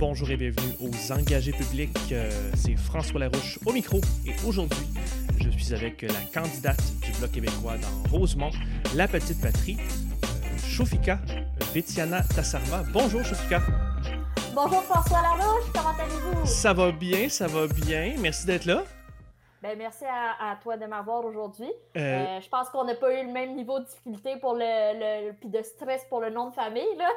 Bonjour et bienvenue aux engagés publics. Euh, c'est François Larouche au micro et aujourd'hui, je suis avec la candidate du Bloc québécois dans Rosemont, la petite patrie, euh, Shofika Vetiana Tassarma. Bonjour Shofika. Bonjour François Larouche, comment allez-vous? Ça va bien, ça va bien. Merci d'être là. Ben, merci à, toi de m'avoir aujourd'hui. Euh, euh, je pense qu'on n'a pas eu le même niveau de difficulté pour le, le puis de stress pour le nom de famille. Là.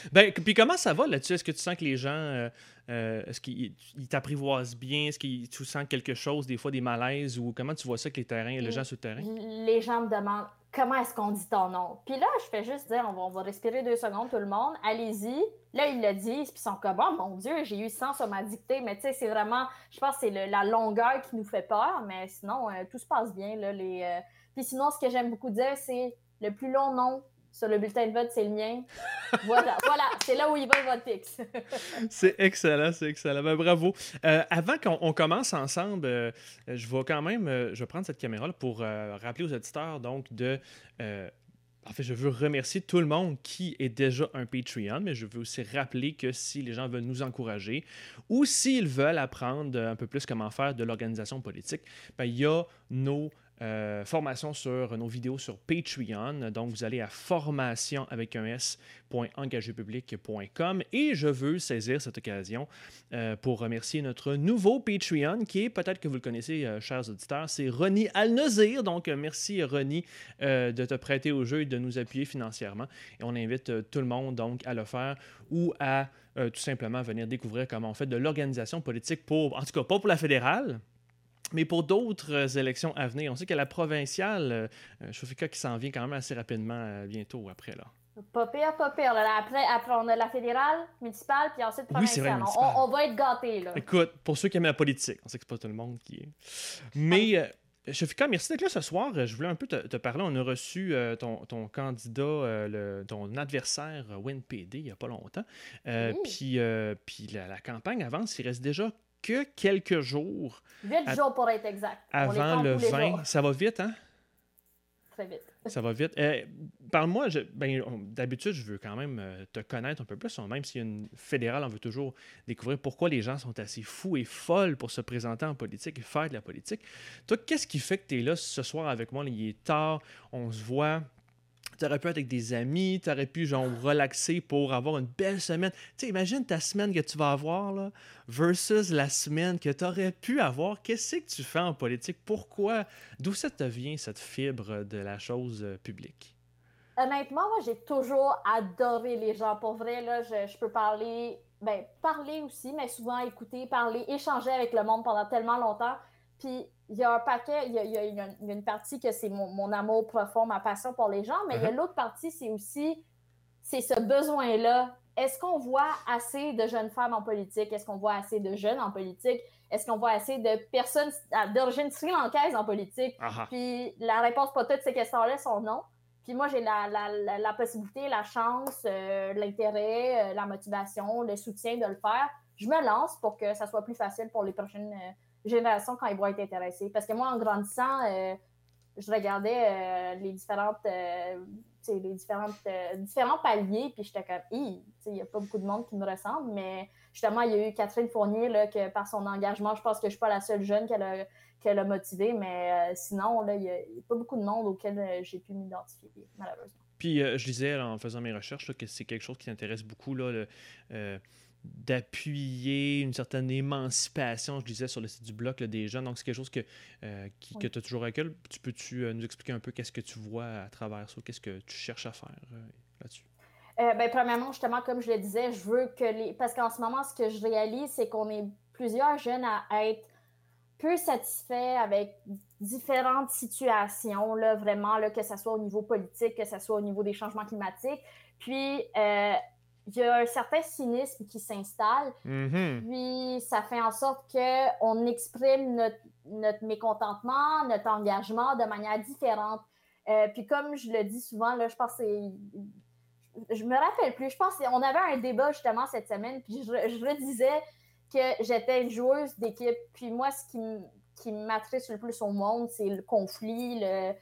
ben, puis comment ça va là-dessus? Est-ce que tu sens que les gens, euh, est-ce qu'ils t'apprivoisent bien? Est-ce que tu sens quelque chose, des fois des malaises? Ou comment tu vois ça avec les terrains, les gens sur le terrain? Les gens me demandent comment est-ce qu'on dit ton nom? Puis là, je fais juste dire, on va, on va respirer deux secondes, tout le monde, allez-y. Là, ils le disent, puis ils sont comme, oh mon Dieu, j'ai eu 100 sur ma dictée. Mais tu sais, c'est vraiment, je pense que c'est la longueur qui nous fait peur, mais sinon, euh, tout se passe bien. Là, euh. Puis sinon, ce que j'aime beaucoup dire, c'est le plus long nom sur le bulletin de vote, c'est le mien. Voilà, voilà, c'est là où il va vote fixe. c'est excellent, c'est excellent. Ben, bravo. Euh, avant qu'on commence ensemble, euh, je vais quand même, euh, je vais prendre cette caméra pour rappeler aux auditeurs donc de en fait, je veux remercier tout le monde qui est déjà un Patreon, mais je veux aussi rappeler que si les gens veulent nous encourager ou s'ils veulent apprendre un peu plus comment faire de l'organisation politique, ben, il y a nos euh, formation sur nos vidéos sur Patreon. Donc, vous allez à formation avec un s.engagépublic.com et je veux saisir cette occasion euh, pour remercier notre nouveau Patreon qui est, peut-être que vous le connaissez, euh, chers auditeurs, c'est Ronnie Alnezir. Donc, merci Ronnie de te prêter au jeu et de nous appuyer financièrement. Et on invite tout le monde donc à le faire ou à tout simplement venir découvrir comment on fait de l'organisation politique pour, en tout cas pas pour la fédérale, mais pour d'autres euh, élections à venir, on sait a la provinciale, euh, Chofika, qui s'en vient quand même assez rapidement euh, bientôt après. là. Pas pire, pas pire. Après, après, on a la fédérale, municipale, puis ensuite provinciale. on, va être gâtés. Là. Écoute, pour ceux qui aiment la politique, on sait que c'est pas tout le monde qui est. Mais. Euh, Shofika, merci d'être là ce soir. Je voulais un peu te, parler. On a reçu ton, ton, candidat, le, ton adversaire WinPD il n'y a pas longtemps. Puis, puis la, la, campagne avance. Il reste déjà que quelques jours. Huit jours pour être exact. Avant le 20. Ça va vite, hein? Très vite. Ça va vite. Euh, Parle-moi, ben, d'habitude, je veux quand même euh, te connaître un peu plus. Même s'il y a une fédérale, on veut toujours découvrir pourquoi les gens sont assez fous et folles pour se présenter en politique et faire de la politique. Toi, qu'est-ce qui fait que tu es là ce soir avec moi? Il est tard, on se voit. Tu aurais pu être avec des amis, tu aurais pu genre relaxer pour avoir une belle semaine. Tu imagine ta semaine que tu vas avoir versus la semaine que tu aurais pu avoir. Qu'est-ce que tu fais en politique? Pourquoi? D'où ça te vient cette fibre de la chose euh, publique? Honnêtement, moi, j'ai toujours adoré les gens. Pour vrai, là, je, je peux parler, ben, parler aussi, mais souvent écouter, parler, échanger avec le monde pendant tellement longtemps. Puis il y a un paquet, il y a, une, partie que c'est mon, amour profond, ma passion pour les gens, mais il y a uh-huh. l'autre partie, c'est aussi c'est ce besoin-là. Est-ce qu'on voit assez de jeunes femmes en politique? Est-ce qu'on voit assez de jeunes en politique? Est-ce qu'on voit assez de personnes d'origine sri-lankaise en politique? Uh-huh. Puis la réponse pour toutes ces questions-là sont non. Puis moi, j'ai la, possibilité, la chance, euh, l'intérêt, euh, la motivation, le soutien de le faire. Je me lance pour que ça soit plus facile pour les prochaines euh, génération quand ils vont être intéressés. Parce que moi, en grandissant, euh, je regardais euh, les différentes les différentes, différents paliers, puis j'étais comme, il n'y a pas beaucoup de monde qui me ressemble, mais justement, il y a eu Catherine Fournier, là, que par son engagement, je pense que je ne suis pas la seule jeune qu'elle a, qu'elle a motivée, mais sinon, il n'y a, pas beaucoup de monde auquel j'ai pu m'identifier, malheureusement. Puis je disais en faisant mes recherches que c'est quelque chose qui t'intéresse beaucoup, là, d'appuyer une certaine émancipation, je disais, sur le site du bloc des jeunes. Donc, c'est quelque chose que, euh, que tu as toujours avec eux. Tu peux-tu euh, nous expliquer un peu qu'est-ce que tu vois à travers ça? Qu'est-ce que tu cherches à faire euh, là-dessus? ben, premièrement, justement, comme je le disais, je veux que les. Parce qu'en ce moment, ce que je réalise, c'est qu'on est plusieurs jeunes à être peu satisfaits avec différentes situations, là, vraiment, là, que ce soit au niveau politique, que ce soit au niveau des changements climatiques. Puis, il y a un certain cynisme qui s'installe. Mm-hmm. Puis ça fait en sorte qu'on exprime notre, mécontentement, notre engagement de manière différente. Euh, puis comme je le dis souvent, là, je pense que Je me rappelle plus. Je pense qu'on avait un débat justement cette semaine, puis je, je redisais que j'étais une joueuse d'équipe. Puis moi, ce qui, qui m'attriste le plus au monde, c'est le conflit, le,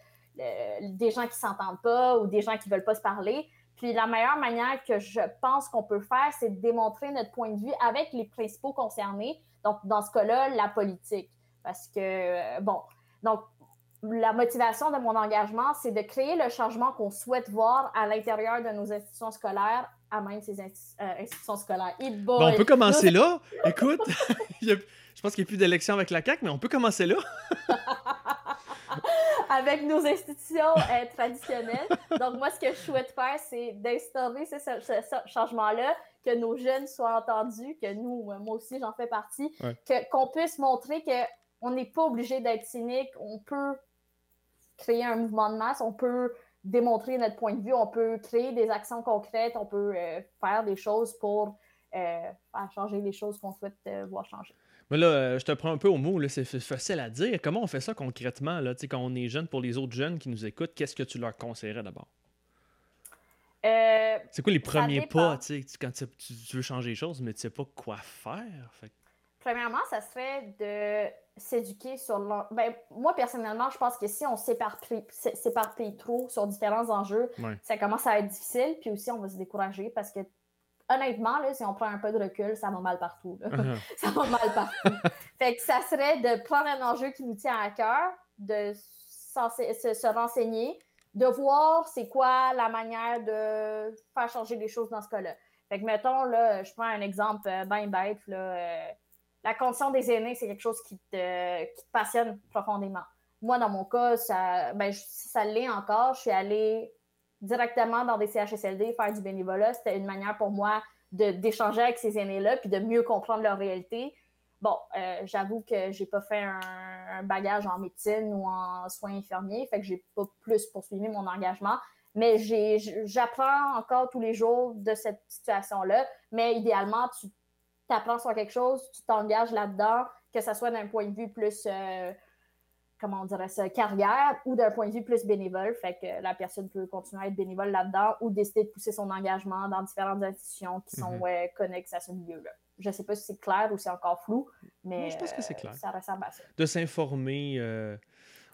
des gens qui s'entendent pas ou des gens qui veulent pas se parler. Puis la meilleure manière que je pense qu'on peut faire, c'est de démontrer notre point de vue avec les principaux concernés. Donc, dans ce cas-là, la politique. Parce que, euh, bon, donc, la motivation de mon engagement, c'est de créer le changement qu'on souhaite voir à l'intérieur de nos institutions scolaires, à même ces euh, institutions scolaires. Bon, on peut commencer là. Écoute, je pense qu'il n'y a plus d'élection avec la CAQ, mais on peut commencer là. avec nos institutions euh, traditionnelles. Donc, moi, ce que je souhaite faire, c'est d'instaurer ce, changement-là, que nos jeunes soient entendus, que nous, euh, moi aussi, j'en fais partie, qu'on puisse montrer qu'on n'est pas obligé d'être cynique, on peut créer un mouvement de masse, on peut démontrer notre point de vue, on peut créer des actions concrètes, on peut euh, faire des choses pour faire changer les choses qu'on souhaite voir changer. Mais là, euh, je te prends un peu au mot, c'est facile à dire. Comment on fait ça concrètement, là, quand on est jeune, pour les autres jeunes qui nous écoutent, qu'est-ce que tu leur conseillerais d'abord? Euh, c'est quoi les premiers pas, quand tu, veux changer les choses, mais tu sais pas quoi faire? Premièrement, ça serait de s'éduquer sur... Ben, moi, personnellement, je pense que si on s'éparpille trop sur différents enjeux, ça commence à être difficile, puis aussi on va se décourager parce que honnêtement, là, si on prend un peu de recul, ça va mal partout. Uh-huh. ça va mal partout. fait que ça serait de prendre un enjeu qui nous tient à cœur, de se, renseigner, de voir c'est quoi la manière de faire changer les choses dans ce cas-là. Fait que, mettons, là, je prends un exemple euh, bien bête. Là, euh, la condition des aînés, c'est quelque chose qui te, passionne profondément. Moi, dans mon cas, ça, ben, ça l'est encore. Je suis allée directement dans des CHSLD, faire du bénévolat, c'était une manière pour moi d'échanger avec ces aînés-là, puis de mieux comprendre leur réalité. Bon, euh, j'avoue que j'ai pas fait un, bagage en médecine ou en soins infirmiers, fait que j'ai pas plus poursuivi mon engagement, mais j'apprends encore tous les jours de cette situation-là. Mais idéalement, tu t'apprends sur quelque chose, tu t'engages là-dedans, que ce soit d'un point de vue plus euh, comment on dirait ça, carrière ou d'un point de vue plus bénévole. Fait que la personne peut continuer à être bénévole là-dedans ou décider de pousser son engagement dans différentes institutions qui sont mhm. connexes à ce milieu-là. Je ne sais pas si c'est clair ou c'est encore flou, mais je pense que c'est clair. ça ressemble à ça. De s'informer. Euh,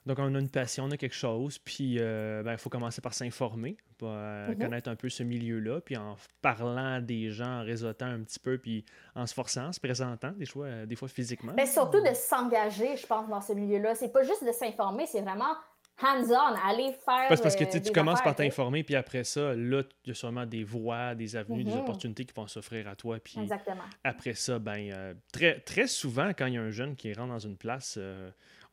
donc, on a une passion, on a quelque chose, puis euh, ben, il faut commencer par s'informer, pour euh, mhm. connaître un peu ce milieu-là, puis en parlant à des gens, en réseautant un petit peu, puis en se forçant, en se présentant, des fois, euh, des fois physiquement. Mais surtout de s'engager, je pense, dans ce milieu-là. C'est pas juste de s'informer, c'est vraiment hands-on, aller faire. Parce, parce que tu commences par t'informer, puis après ça, là, il y a sûrement des voies, des avenues, des mhm. opportunités qui vont s'offrir à toi. Puis Exactement. après ça, ben, très, très souvent, quand il y a un jeune qui rentre dans une place,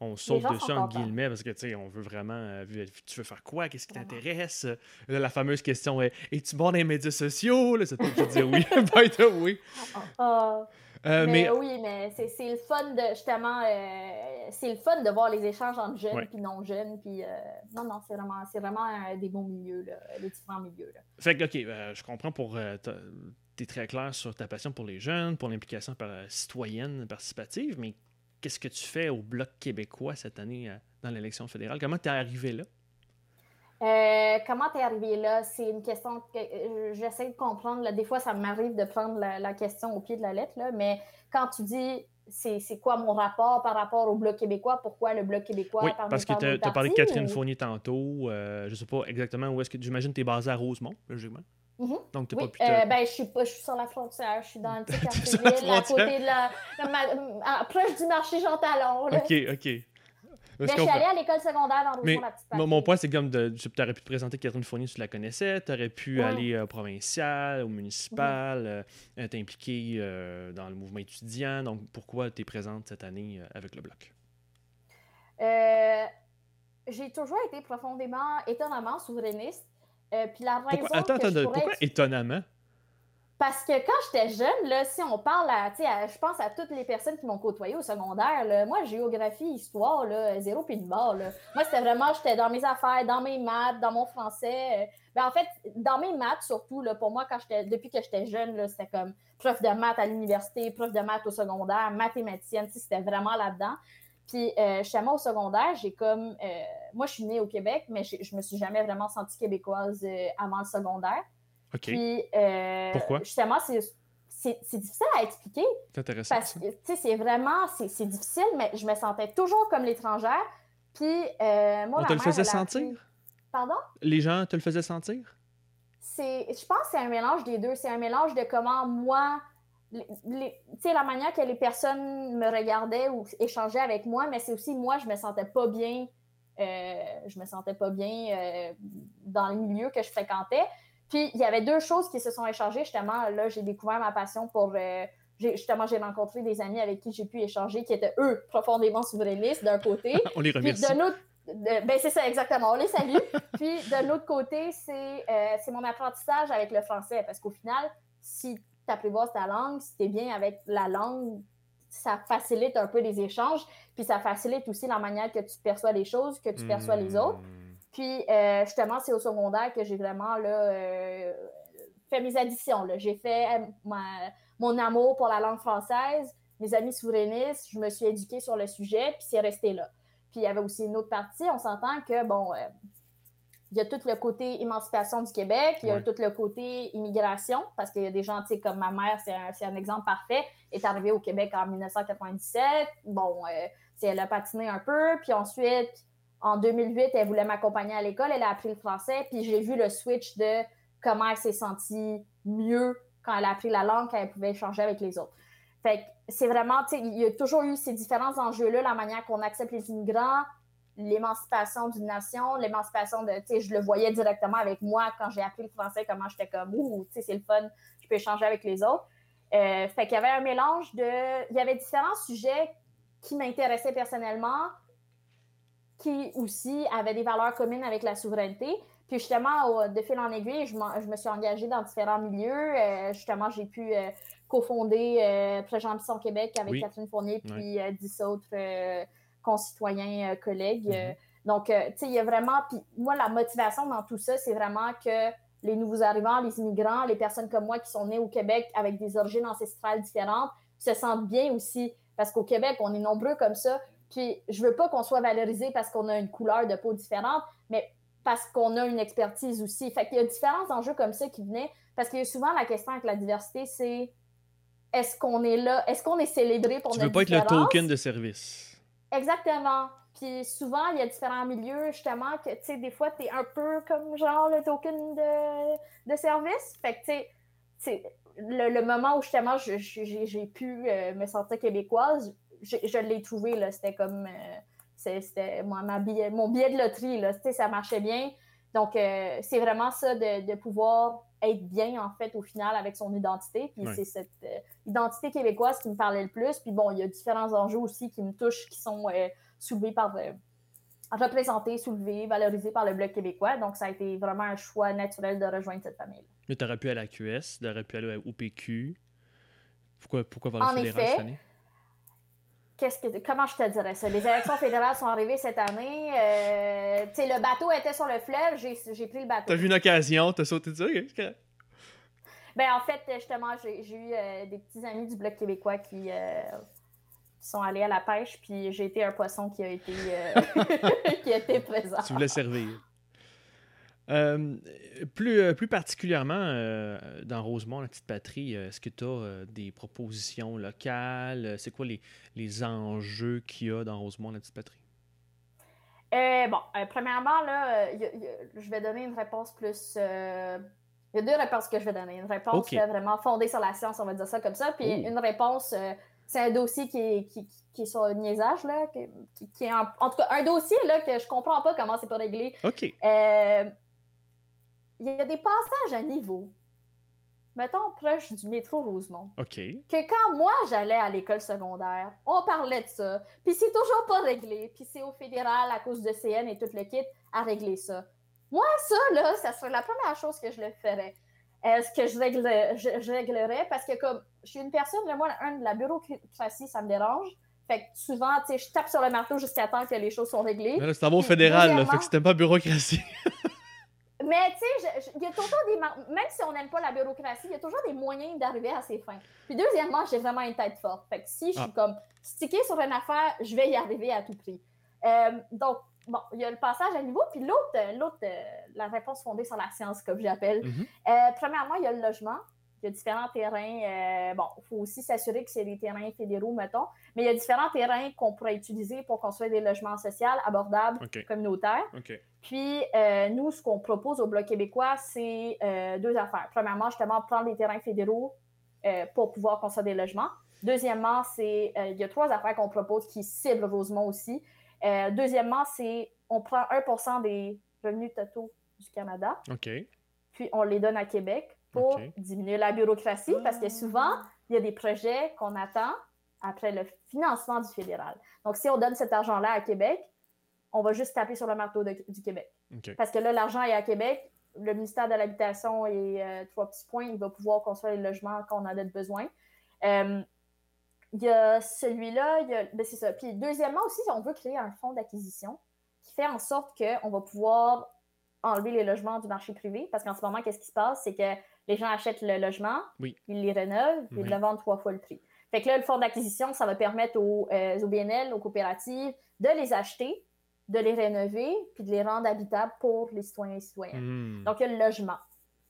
on saute dessus en guillemets parce que tu sais, on veut vraiment. Euh, tu veux faire quoi Qu'est-ce qui t'intéresse? La fameuse question est Es-tu bon dans les médias sociaux? Là, C'est tout je dire oui. oui. Ah, ah. Euh, mais, oui, mais c'est le fun de justement, euh, c'est le fun de voir les échanges entre jeunes et non jeunes. Puis non, non, c'est vraiment, c'est vraiment des bons milieux, là, les différents milieux. Là. Fait que, ok, je comprends pour. tu es très clair sur ta passion pour les jeunes, pour l'implication citoyenne participative, mais qu'est-ce que tu fais au Bloc québécois cette année euh, dans l'élection fédérale? Comment tu es arrivé là? Euh, comment tu es arrivé là? C'est une question que euh, j'essaie de comprendre. Des fois, ça m'arrive de prendre la, question au pied de la lettre, mais quand tu dis c'est quoi mon rapport par rapport au Bloc québécois? Pourquoi le Bloc québécois? Oui, parce que tu as, parlé de Catherine Fournier tantôt. je ne sais pas exactement où est-ce que... J'imagine que tu es basé à Rosemont, logiquement. Mhm. Donc, tu oui, pas euh, ben, je suis pas, je suis sur la frontière, je suis dans le petit quartier à côté de la, la proche du marché Jean Talon. Ok, ok. Mais je suis allée à l'école secondaire dans Mais la petite mon, mon point, c'est comme de, tu aurais pu te présenter Catherine Fournier, tu la connaissais, tu aurais pu aller euh, au provincial, au municipal, mhm. euh, t'impliquer euh, dans le mouvement étudiant. Donc, pourquoi tu es présente cette année avec le Bloc? J'ai toujours été profondément, étonnamment souverainiste. Euh, puis la raison pourquoi, attends, attends, pourquoi étonnamment? Parce que quand j'étais jeune, là, si on parle à, je pense à toutes les personnes qui m'ont côtoyé au secondaire, là, moi, géographie, histoire, là, zéro puis de barre. Moi, c'était vraiment, j'étais dans mes affaires, dans mes maths, dans mon français. Ben, en fait, dans mes maths, surtout, là, pour moi, quand depuis que j'étais jeune, c'était comme prof de maths à l'université, prof de maths au secondaire, mathématicienne, c'était vraiment là-dedans. Puis, euh, moi au secondaire, j'ai comme. Euh, moi, je suis née au Québec, mais je me suis jamais vraiment sentie québécoise euh, avant le secondaire. OK. Puis, euh, Pourquoi? Justement, c'est difficile à expliquer. C'est intéressant. Parce que, tu sais, c'est vraiment. C'est difficile, mais je me sentais toujours comme l'étrangère. Puis, moi, On te le faisait sentir? Pardon? Les gens te le faisaient sentir? je pense que c'est un mélange des deux. C'est un mélange de comment moi, sais, la manière que les personnes me regardaient ou échangeaient avec moi, mais c'est aussi moi, je me sentais pas bien. Euh, je me sentais pas bien euh, dans le milieu que je fréquentais. Puis il y avait deux choses qui se sont échangées. Justement, là, j'ai découvert ma passion pour. Euh, justement, j'ai rencontré des amis avec qui j'ai pu échanger qui étaient, eux, profondément souverainistes d'un côté. On les remercie. Puis ben c'est ça, exactement. On les salue. Puis de l'autre côté, c'est mon apprentissage avec le français. Parce qu'au final, si apprivoises ta langue, si tu es bien avec la langue, ça facilite un peu les échanges. Puis ça facilite aussi la manière que tu perçois les choses, que tu perçois les autres. Hmm. Puis, euh, justement, c'est au secondaire que j'ai vraiment là, euh, fait mes additions. J'ai fait euh, mon amour pour la langue française, mes amis souverainistes, je me suis éduquée sur le sujet, puis c'est resté là. Puis, il y avait aussi une autre partie, on s'entend que, bon, il y a tout le côté émancipation du Québec, il y a tout le côté immigration, parce qu'il y a des gens, tu sais, comme ma mère, c'est un, un, exemple parfait, est arrivée au Québec en 1997. Bon, elle a patiné un peu, puis ensuite en 2008, elle voulait m'accompagner à l'école, elle a appris le français, puis j'ai vu le switch de comment elle s'est sentie mieux quand elle a appris la langue, quand elle pouvait échanger avec les autres. Fait que c'est vraiment, tu sais, il y a toujours eu ces différents enjeux-là, la manière qu'on accepte les immigrants, l'émancipation d'une nation, l'émancipation de, tu sais, je le voyais directement avec moi quand j'ai appris le français, comment j'étais comme, ouh, tu sais, c'est le fun, je peux échanger avec les autres. Euh, fait qu'il y avait un mélange de, il y avait différents sujets qui m'intéressaient personnellement, qui aussi avait des valeurs communes avec la souveraineté. Puis justement, de fil en aiguille, je, je me suis engagée dans différents milieux. Euh, justement, j'ai pu euh, cofonder euh, Projet Ambition Québec avec Catherine Fournier puis dix autres concitoyens, collègues. Mm-hmm. Donc, tu sais, il y a vraiment. Puis moi, la motivation dans tout ça, c'est vraiment que les nouveaux arrivants, les immigrants, les personnes comme moi qui sont nées au Québec avec des origines ancestrales différentes se sentent bien aussi. Parce qu'au Québec, on est nombreux comme ça. Puis je veux pas qu'on soit valorisé parce qu'on a une couleur de peau différente, mais parce qu'on a une expertise aussi. Fait qu'il y a différents enjeux comme ça qui venaient. Parce qu'il y a souvent la question avec la diversité, c'est est-ce qu'on est là, est-ce qu'on est célébré pour tu notre veux pas être le token de service. Exactement. Puis souvent, il y a différents milieux, justement, que, tu sais, des fois, tu es un peu comme, genre, le token de, de service. Fait que, tu sais, le, le, moment où, justement, j'ai pu euh, me sentir québécoise, je, l'ai trouvé, là, c'était comme, euh, c'était mon billet de loterie, là, ça marchait bien. Donc, euh, c'est vraiment ça de, pouvoir être bien, en fait, au final, avec son identité. Puis c'est cette euh, identité québécoise qui me parlait le plus. Puis bon, il y a différents enjeux aussi qui me touchent, qui sont soulevés par, représentés, soulevés, valorisés par le Bloc québécois. Donc, ça a été vraiment un choix naturel de rejoindre cette famille. Mais tu aurais pu aller à la QS, tu aurais pu aller au PQ. Pourquoi, pourquoi voir le fédéral cette année? Qu'est-ce que, comment je te dirais ça? Les élections fédérales sont arrivées cette année. Euh, le bateau était sur le fleuve, j'ai, pris le bateau. T'as vu une occasion, t'as sauté dessus? Okay. Ben, en fait, justement, j'ai, eu euh, des petits amis du Bloc québécois qui, euh, sont allés à la pêche, puis j'ai été un poisson qui a été, qui a été présent. Tu voulais servir. Euh, plus, euh, plus particulièrement euh, dans Rosemont, la petite patrie, est-ce que tu as des propositions locales? C'est quoi les, les enjeux qu'il y a dans Rosemont, la petite patrie? bon, premièrement, là, je vais donner une réponse plus. Il y a deux réponses que je vais donner. Une réponse vraiment fondée sur la science, on va dire ça comme ça. Puis une réponse, c'est un dossier qui est, qui, qui est sur le niaisage, là, qui, qui est en, en, tout cas un dossier là, que je comprends pas comment c'est pas réglé. OK il y a des passages à niveau, mettons proche du métro Rosemont. OK. Que quand moi j'allais à l'école secondaire, on parlait de ça. Puis c'est toujours pas réglé. Puis c'est au fédéral, à cause de CN et tout le kit, à régler ça. Moi, ça, là, ça serait la première chose que je le ferais. Est-ce que je, je, réglerais? Parce que comme je suis une personne, moi, un, la bureaucratie, ça me dérange. Fait que souvent, tu sais, je tape sur le marteau jusqu'à temps que les choses sont réglées. c'est un bon fédéral, là, fait que c'était pas bureaucratie. Mais tu sais, il y a toujours des. Même si on n'aime pas la bureaucratie, il y a toujours des moyens d'arriver à ses fins. Puis deuxièmement, j'ai vraiment une tête forte. Fait que si je suis ah. comme stické sur une affaire, je vais y arriver à tout prix. Euh, donc, bon, il y a le passage à niveau. Puis l'autre, l'autre euh, la réponse fondée sur la science, comme j'appelle. Euh, premièrement, il y a le logement. Il y a différents terrains. Euh, bon, il faut aussi s'assurer que c'est des terrains fédéraux, mettons. Mais il y a différents terrains qu'on pourrait utiliser pour construire des logements sociaux abordables, communautaires. Puis, euh, nous, ce qu'on propose au Bloc québécois, c'est euh, deux affaires. Premièrement, justement, prendre des terrains fédéraux pour pouvoir construire des logements. Deuxièmement, c'est il y a trois affaires qu'on propose qui ciblent Rosemont aussi. deuxièmement, c'est on prend 1% des revenus totaux du Canada. OK. Puis on les donne à Québec pour diminuer la bureaucratie parce que souvent, il y a des projets qu'on attend après le financement du fédéral. Donc, si on donne cet argent-là à Québec, on va juste taper sur le marteau du Québec. Parce que là, l'argent est à Québec, le ministère de l'Habitation et euh, trois petits points, il va pouvoir construire les logements quand on en a besoin. Euh, il y a celui-là, ben, c'est ça. Puis deuxièmement aussi, on veut créer un fonds d'acquisition qui fait en sorte qu'on va pouvoir enlever les logements du marché privé. Parce qu'en ce moment, qu'est-ce qui se passe? C'est que les gens achètent le logement, ils les rénovent, ils le vendent trois fois le prix. Fait que là, le fonds d'acquisition, ça va permettre aux, euh, aux, BNL, aux coopératives, de les acheter, de les rénover, puis de les rendre habitables pour les citoyens et citoyennes. Hmm. Donc, il y a le logement.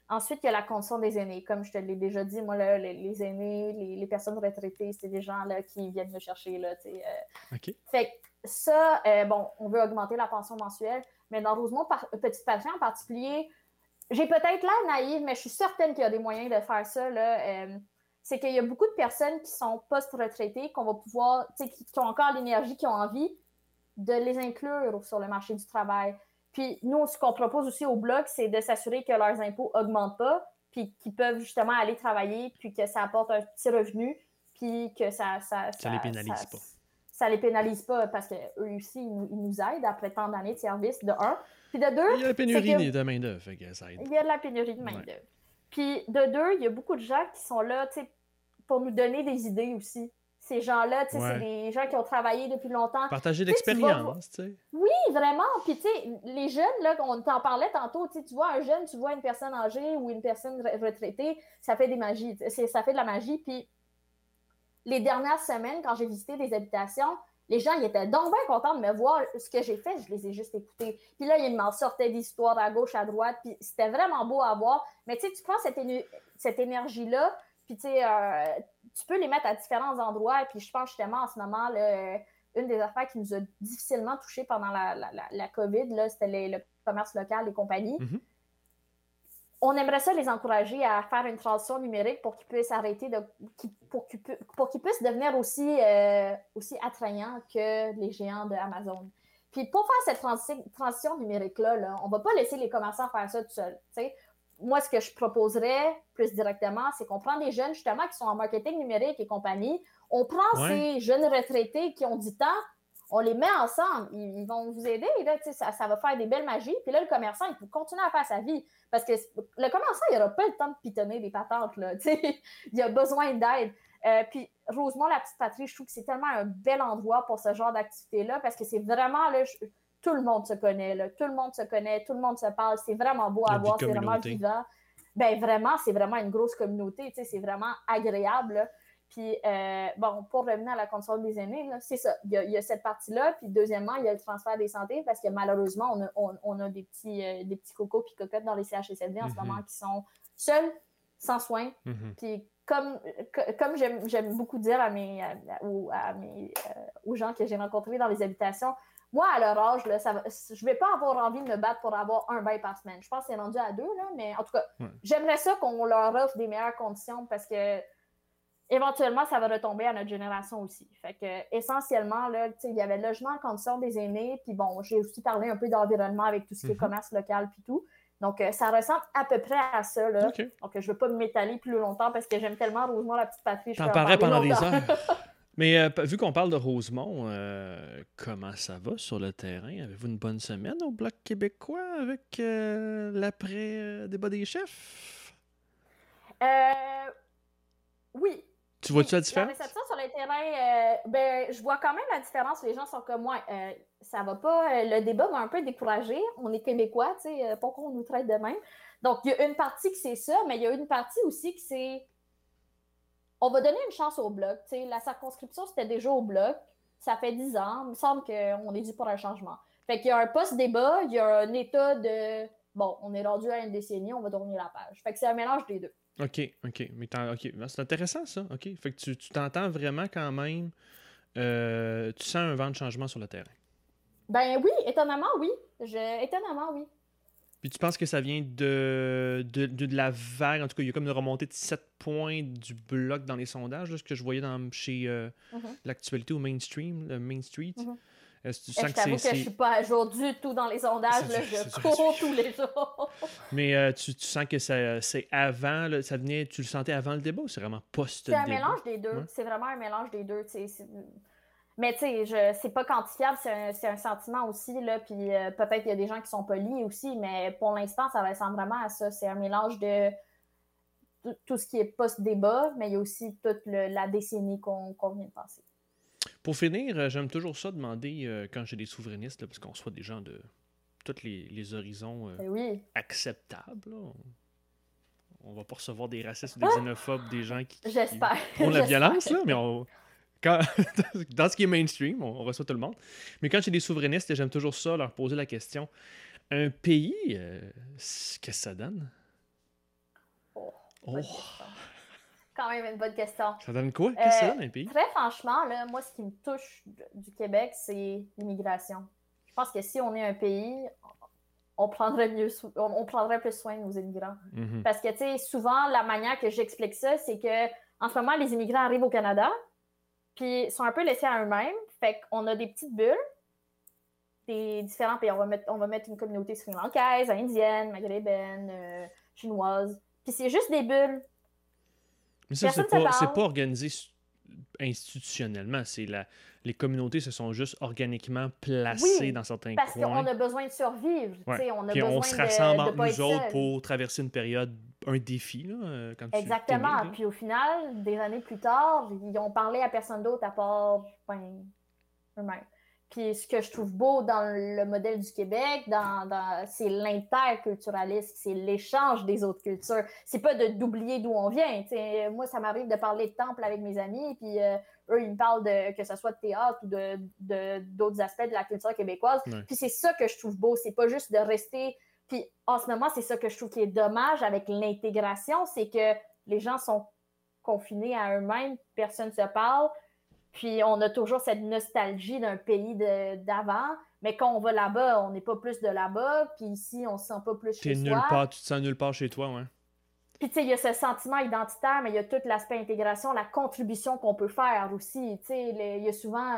Ensuite, il y a la condition des aînés. Comme je te l'ai déjà dit, moi, les, aînés, les, personnes retraitées, c'est des gens là, qui viennent me chercher. Là, euh. Fait que ça, euh, bon, on veut augmenter la pension mensuelle, mais dans Rosemont, par, Petite Patrie en particulier, j'ai peut-être l'air naïve, mais je suis certaine qu'il y a des moyens de faire ça. Euh, c'est qu'il y a beaucoup de personnes qui sont post-retraitées, qu'on va pouvoir, qui, qui ont encore l'énergie, qui ont envie de les inclure sur le marché du travail. Puis nous, ce qu'on propose aussi au Bloc, c'est de s'assurer que leurs impôts n'augmentent pas, puis qu'ils peuvent justement aller travailler, puis que ça apporte un petit revenu, puis que ça... Ça, ça, les pénalise pas. Ça les pénalise pas parce qu'eux aussi, ils nous, aident après tant d'années de service, de un. Puis de deux... Il y a la pénurie de main-d'œuvre, Il y a de la pénurie de main-d'œuvre. Puis de deux, il y a beaucoup de gens qui sont là, pour nous donner des idées aussi ces gens-là, c'est des gens qui ont travaillé depuis longtemps. Partager l'expérience, tu sais. Oui, vraiment. Puis, tu sais, les jeunes, là, on t'en parlait tantôt, tu vois un jeune, tu vois une personne âgée ou une personne retraitée, ça fait des magies. Ça fait de la magie. Puis, les dernières semaines, quand j'ai visité des habitations, les gens, ils étaient donc bien contents de me voir. Ce que j'ai fait, je les ai juste écoutés. Puis là, ils m'en sortaient d'histoires à gauche, à droite. Puis c'était vraiment beau à voir. Mais tu sais, tu prends cette, énergie-là, puis, euh, tu peux les mettre à différents endroits. Et puis, je pense justement en ce moment, une des affaires qui nous a difficilement touchés pendant la, la, COVID, c'était le commerce local, les compagnies. Mm-hmm. On aimerait ça les encourager à faire une transition numérique pour qu'ils puissent arrêter de. pour qu'ils puissent devenir aussi, euh, aussi attrayants que les géants de Amazon. Puis pour faire cette transition numérique-là, là, on ne va pas laisser les commerçants faire ça tout seuls moi, ce que je proposerais plus directement, c'est qu'on prend des jeunes justement qui sont en marketing numérique et compagnie. On prend ces jeunes retraités qui ont du temps, on les met ensemble. Ils, vont vous aider. Là, ça, ça va faire des belles magies. Puis là, le commerçant, il peut continuer à faire sa vie. Parce que le commerçant, il n'aura pas le temps de pitonner des patentes. Là, il a besoin d'aide. Euh, puis Rosemont, la petite patrie, je trouve que c'est tellement un bel endroit pour ce genre d'activité-là parce que c'est vraiment. Là, tout le monde se connaît, là. tout le monde se connaît, tout le monde se parle, c'est vraiment beau à voir, c'est vraiment vivant. Ben vraiment, c'est vraiment une grosse communauté, c'est vraiment agréable. Puis, euh, bon, pour revenir à la condition des aînés, c'est ça. Il y, a, cette partie-là. Puis, deuxièmement, il y a le transfert des santé parce que malheureusement, on a, des, petits, euh, des petits cocos puis cocottes dans les CHSLD en ce moment qui sont seuls, sans soins. Mm-hmm. Puis, comme, comme j'aime beaucoup dire à mes, à, mes euh, aux gens que j'ai rencontrés dans les habitations, moi, à leur âge, là, ça je ne vais pas avoir envie de me battre pour avoir un bail par semaine. Je pense que c'est rendu à deux, là, mais en tout cas, j'aimerais ça qu'on leur offre des meilleures conditions parce que éventuellement, ça va retomber à notre génération aussi. Fait que essentiellement, là, il y avait le logement en condition des aînés, puis bon, j'ai aussi parlé un peu d'environnement avec tout ce qui est mm-hmm. commerce local puis tout. Donc, euh, ça ressemble à peu près à ça. Là. Donc, je ne veux pas m'étaler plus longtemps parce que j'aime tellement Rosemont, la petite patrie. J'en parlerai pendant des heures. Mais euh, vu qu'on parle de Rosemont, euh, comment ça va sur le terrain? Avez-vous une bonne semaine au Bloc québécois avec euh, l'après-débat des chefs? oui. Tu vois-tu la différence? La réception sur le terrain, ben, je vois quand même la différence. Les gens sont comme moi. ça va pas. le débat m'a un peu découragé. On est québécois, tu sais, pourquoi on nous traite de même? Donc, il y a une partie qui c'est ça, mais il y a une partie aussi qui c'est on va donner une chance au bloc. la circonscription, c'était déjà au bloc. Ça fait dix ans. Il me semble qu'on est dû pour un changement. Fait qu'il y a un post-débat, il y a un état de bon, on est rendu à une décennie, on va tourner la page. Fait que c'est un mélange des deux. OK, OK. Mais OK. Ben, c'est intéressant, ça. OK. Fait que tu t'entends vraiment quand même. Euh, tu sens un vent de changement sur le terrain. Ben oui, étonnamment, oui. Je... Étonnamment, oui. Puis tu penses que ça vient de, de, de, la vague, en tout cas, il y a comme une remontée de 7 points du bloc dans les sondages, ce que je voyais dans, chez euh, mm-hmm. l'actualité au mainstream, le Main Street. Mm-hmm. Est-ce que tu sens je que c'est. que je suis pas à jour du tout dans les sondages, là, je cours tous les jours. Mais euh, tu, tu, sens que c'est avant, là, ça venait, tu le sentais avant le débat ou c'est vraiment post-débat? C'est un mélange des deux. C'est vraiment un mélange des deux. Mais tu sais, c'est pas quantifiable, c'est un, sentiment aussi, là, puis euh, peut-être qu'il y a des gens qui sont polis aussi, mais pour l'instant, ça ressemble vraiment à ça. C'est un mélange de tout ce qui est post-débat, mais il y a aussi toute la décennie qu'on vient de passer. Pour finir, euh, j'aime toujours ça demander, euh, quand j'ai des souverainistes, parce qu'on soit des gens de tous les, horizons ben acceptables, on va pas recevoir des racistes ou des xénophobes, des gens qui, qui ont la violence, là, mais on dans ce qui est mainstream, on, reçoit tout le monde. Mais quand j'ai des souverainistes, j'aime toujours ça, leur poser la question un pays, euh, qu'est-ce que ça donne? Oh. oh. Quand même une bonne question. Ça donne quoi Qu'est-ce que ça donne un pays? Très franchement, là, moi, ce qui me touche du Québec, c'est l'immigration. Je pense que si on est un pays, on prendrait mieux on, prendrait plus soin de nos immigrants. Mm-hmm. Parce que, tu sais, souvent, la manière que j'explique ça, c'est que en ce moment, les immigrants arrivent au Canada, puis sont un peu laissés à eux-mêmes. Fait qu'on a des petites bulles, des différents pays. On va mettre, on va mettre une communauté sri-lankaise, indienne, maghrébine, euh, chinoise. Puis c'est juste des bulles. Mais ça, c'est pas, pas, organisé institutionnellement. C'est la, les communautés se sont juste organiquement placées dans certains parce coins. Parce qu'on a besoin de survivre. On a Puis on se rassemble entre nous autres pour traverser une période, un défi. Là, euh, quand Exactement. Puis au final, des années plus tard, ils ont parlé à personne d'autre à part ben, eux-mêmes. Puis ce que je trouve beau dans le modèle du Québec, dans, dans c'est l'interculturalisme, c'est l'échange des autres cultures. C'est pas de d'oublier d'où on vient. moi, ça m'arrive de parler de temple avec mes amis, puis euh, eux, ils me parlent de que ce soit de théâtre ou de, d'autres aspects de la culture québécoise. Puis c'est ça que je trouve beau. C'est pas juste de rester. Puis en ce moment, c'est ça que je trouve qui est dommage avec l'intégration, c'est que les gens sont confinés à eux-mêmes, personne ne se parle. Puis on a toujours cette nostalgie d'un pays d'avant, mais quand on va là-bas, on n'est pas plus de là-bas, puis ici, on se sent pas plus chez nulle Part, tu te sens nulle part chez toi, ouais. Puis tu sais, il y a ce sentiment identitaire, mais il y a tout l'aspect intégration, la contribution qu'on peut faire aussi. Tu sais, il y a souvent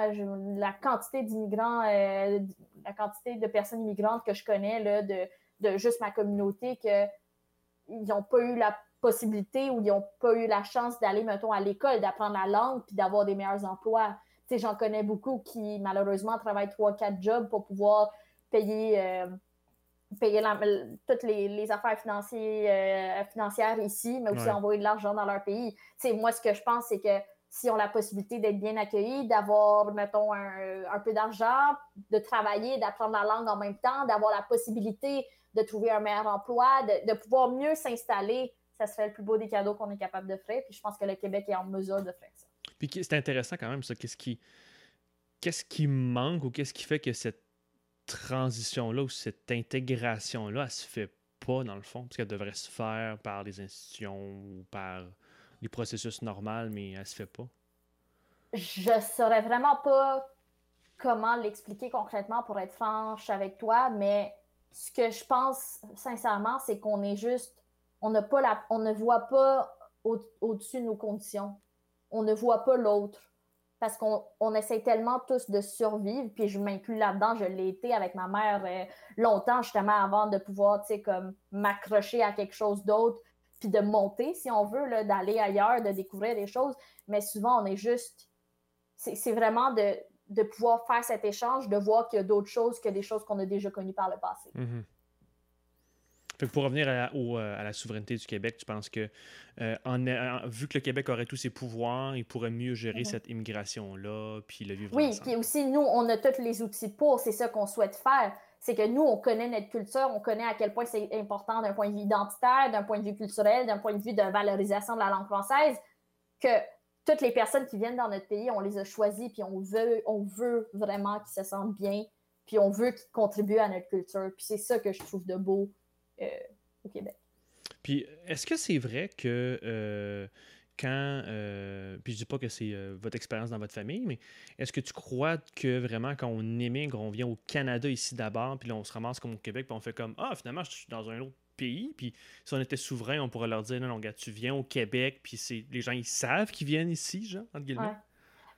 la quantité d'immigrants, euh, la quantité de personnes immigrantes que je connais, là, de, de juste ma communauté, qu'ils n'ont pas eu la possibilité ou ils n'ont pas eu la chance d'aller, mettons, à l'école, d'apprendre la langue puis d'avoir des meilleurs emplois. Tu sais, j'en connais beaucoup qui, malheureusement, travaillent trois, quatre jobs pour pouvoir payer, euh, payer toutes les, affaires financières, euh, financières ici, mais aussi envoyer de l'argent dans leur pays. Tu sais, moi, ce que je pense, c'est que si on a la possibilité d'être bien accueillis, d'avoir, mettons, un, un peu d'argent, de travailler, d'apprendre la langue en même temps, d'avoir la possibilité de trouver un meilleur emploi, de, de pouvoir mieux s'installer ça serait le plus beau des cadeaux qu'on est capable de faire. Puis je pense que le Québec est en mesure de faire ça. Puis c'est intéressant quand même, ça. Qu'est-ce qui, qu'est-ce qui manque ou qu'est-ce qui fait que cette transition-là ou cette intégration-là, elle se fait pas dans le fond? Parce qu'elle devrait se faire par les institutions ou par les processus normaux, mais elle se fait pas. Je saurais vraiment pas comment l'expliquer concrètement pour être franche avec toi, mais ce que je pense sincèrement, c'est qu'on est juste on, ne voit pas au-dessus de nos conditions. On ne voit pas l'autre. Parce qu'on on essaie tellement tous de survivre, puis je m'inclus là-dedans, je l'ai été avec ma mère euh, longtemps, justement, avant de pouvoir, tu sais, m'accrocher à quelque chose d'autre, puis de monter, si on veut, d'aller ailleurs, de découvrir des choses. Mais souvent, on est juste... C'est vraiment de, de pouvoir faire cet échange, de voir qu'il y a d'autres choses que des choses qu'on a déjà connues par le passé. Mm-hmm pour revenir euh, à, la souveraineté du Québec, tu penses que, euh, en, vu que le Québec aurait tous ses pouvoirs, il pourrait mieux gérer mhm. cette immigration-là, puis le vivre Oui, puis aussi, nous, on a tous les outils pour, c'est ça qu'on souhaite faire. C'est que nous, on connaît notre culture, on connaît à quel point c'est important d'un point de vue identitaire, d'un point de vue culturel, d'un point de vue de valorisation de la langue française, que toutes les personnes qui viennent dans notre pays, on les a choisies, puis on veut, on veut vraiment qu'ils se sentent bien, puis on veut qu'ils contribuent à notre culture. Puis c'est ça que je trouve de beau euh, au Québec. Puis, est-ce que c'est vrai que euh, quand. Euh, puis, je dis pas que c'est euh, votre expérience dans votre famille, mais est-ce que tu crois que vraiment, quand on émigre, on vient au Canada ici d'abord, puis là, on se ramasse comme au Québec, puis on fait comme Ah, finalement, je suis dans un autre pays. Puis, si on était souverain, on pourrait leur dire Non, non, gars, tu viens au Québec, puis c'est les gens, ils savent qu'ils viennent ici, genre, entre guillemets?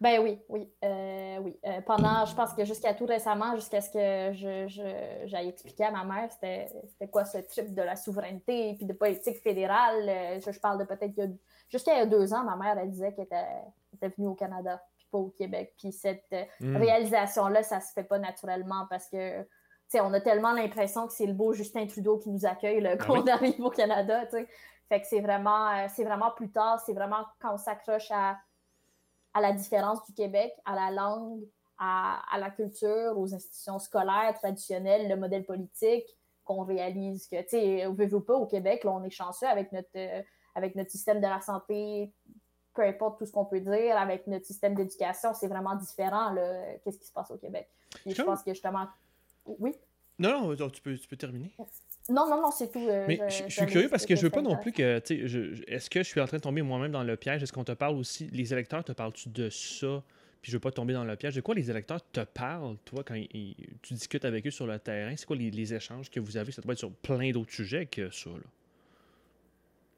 Ben oui, oui, euh, oui. Euh, pendant, je pense que jusqu'à tout récemment, jusqu'à ce que je, je, j'aille expliquer à ma mère c'était, quoi ce trip de la souveraineté puis de politique fédérale? Euh, je, parle de peut-être jusqu'à il y a deux ans, ma mère, elle disait qu'elle était, était venue au Canada puis pas au Québec. Puis cette mm. réalisation-là, ça se fait pas naturellement parce que sais, on a tellement l'impression que c'est le beau Justin Trudeau qui nous accueille là, ben quand on arrive au Canada. sais. Fait que c'est vraiment, c'est vraiment plus tard, c'est vraiment quand on s'accroche à à la différence du Québec, à la langue, à, la culture, aux institutions scolaires traditionnelles, le modèle politique, qu'on réalise que, tu sais, on veut pas, au Québec, là, on est chanceux avec notre, euh, avec notre système de la santé, peu importe tout ce qu'on peut dire, avec notre système d'éducation, c'est vraiment différent, qu'est-ce qui se passe au Québec. Et je pense que justement. Oui? Non, non, tu peux, tu peux terminer. Non, non, non, c'est tout. Euh, mais je, suis curieux parce que je veux pas non plus que. Est-ce que je suis en train de tomber moi-même dans le piège? Est-ce qu'on te parle aussi. Les électeurs te parlent-tu de ça? Puis je veux pas tomber dans le piège. De quoi les électeurs te parlent, toi, quand tu discutes avec eux sur le terrain? C'est quoi les, échanges que vous avez? Ça doit être sur plein d'autres sujets que ça, là.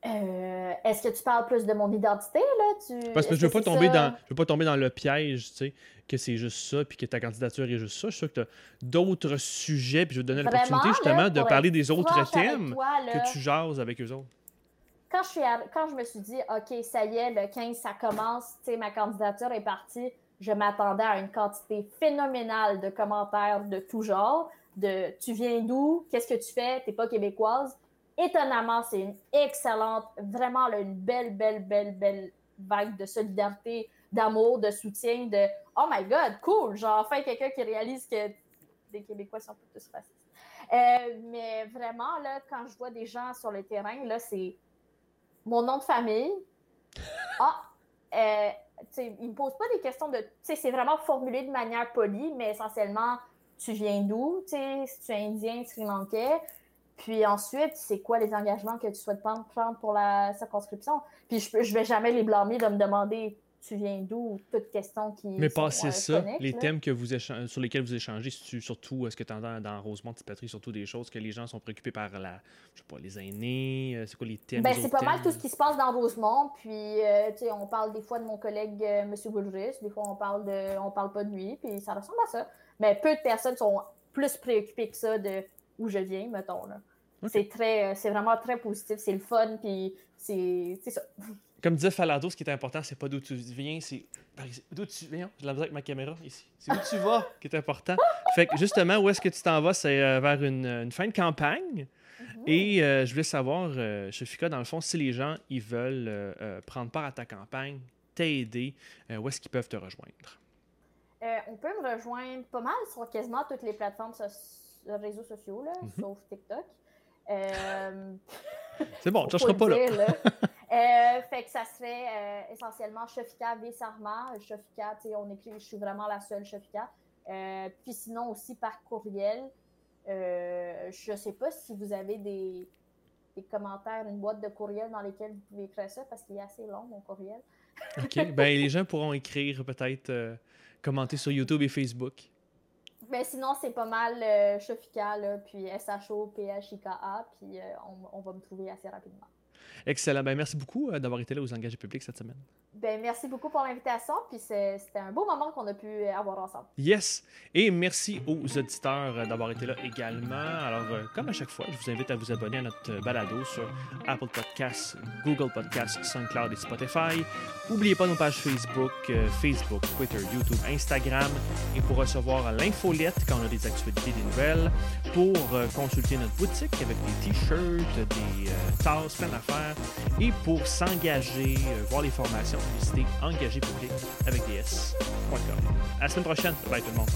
Euh, est-ce que tu parles plus de mon identité, là? Parce que je veux pas tomber dans je veux pas tomber dans le piège, tu sais, que c'est juste ça, puis que ta candidature est juste ça. Je suis sûr que tu as d'autres sujets, puis je vais te donner l'opportunité justement de parler des autres thèmes que tu jases avec eux autres. Quand je, suis quand je me suis dit, OK, ça y est, le 15, ça commence, tu sais, ma candidature est partie, je m'attendais à une quantité phénoménale de commentaires de tout genre, de tu viens d'où, qu'est-ce que tu fais, t'es pas québécoise étonnamment, c'est une excellente, vraiment une belle, belle, belle, belle vague de solidarité, d'amour, de soutien, de Oh my God, cool! Genre, enfin, quelqu'un qui réalise que les Québécois sont tous racistes. Euh, mais vraiment, là, quand je vois des gens sur le terrain, là, c'est mon nom de famille. Ah! Euh, ils me posent pas des questions de. C'est vraiment formulé de manière polie, mais essentiellement, tu viens d'où? Si tu es indien, sri lankais, puis ensuite, c'est quoi les engagements que tu souhaites prendre pour la circonscription? Puis je ne vais jamais les blâmer de me demander tu viens d'où, toute question qui. Mais passez euh, ça, les thèmes que vous sur lesquels vous échangez, surtout, est-ce que tu entends dans Rosemont Patrie, surtout des choses que les gens sont préoccupés par la, je sais pas, les aînés, euh, c'est quoi les thèmes? Ben, c'est pas mal tout ce qui se passe dans Rosemont, puis, euh, tu sais, on parle des fois de mon collègue M. Boulris, des fois on parle de, on parle pas de lui, puis ça ressemble à ça. Mais peu de personnes sont plus préoccupées que ça de où je viens, mettons, là. C'est très, euh, c'est vraiment très positif, c'est le fun, puis c'est ça. Comme disait Falado, ce qui est important, c'est pas d'où tu viens, c'est d'où tu viens. Je la avec ma caméra ici. C'est où tu vas qui est important. Fait que justement, où est-ce que tu t'en vas, c'est euh, vers une, fin de campagne. Mhm. Et euh, je voulais savoir, Fika, dans le fond, si les gens ils veulent prendre part à ta campagne, t'aider, où est-ce qu'ils peuvent te rejoindre? on peut me rejoindre pas mal sur quasiment toutes les plateformes réseaux sociaux, là, mhm. sauf TikTok. Euh, c'est bon, je ne serai pas là. Euh, fait que ça serait euh, essentiellement Shofika V Sarma. Shofika, tu sais, on écrit, je suis vraiment la seule Shofika. puis sinon aussi par courriel. je ne sais pas si vous avez des, des, commentaires, une boîte de courriel dans lesquelles vous pouvez écrire ça parce qu'il est assez long, mon courriel. OK. ben, les gens pourront écrire, peut-être, commenter sur YouTube et Facebook. Mais sinon, c'est pas mal euh, puis S-H-O-P-H-I-K-A, puis euh, on va me trouver assez rapidement. Excellent. Ben, merci beaucoup euh, d'avoir été là aux engagés publics cette semaine. Ben, merci beaucoup pour l'invitation. Puis c'était un beau moment qu'on a pu avoir ensemble. Yes. Et merci aux auditeurs euh, d'avoir été là également. Alors, euh, comme à chaque fois, je vous invite à vous abonner à notre balado sur Apple Podcasts, Google Podcasts, SoundCloud et Spotify. N'oubliez pas nos pages Facebook, Facebook, Twitter, YouTube, Instagram. Et pour recevoir l'infolette quand on a des actualités, des nouvelles, pour consulter notre boutique avec des t-shirts, des tasses, plein d'affaires. Et pour s'engager, voir les formations visiter engagé public avec des S.com. À la semaine prochaine. Bye tout le monde.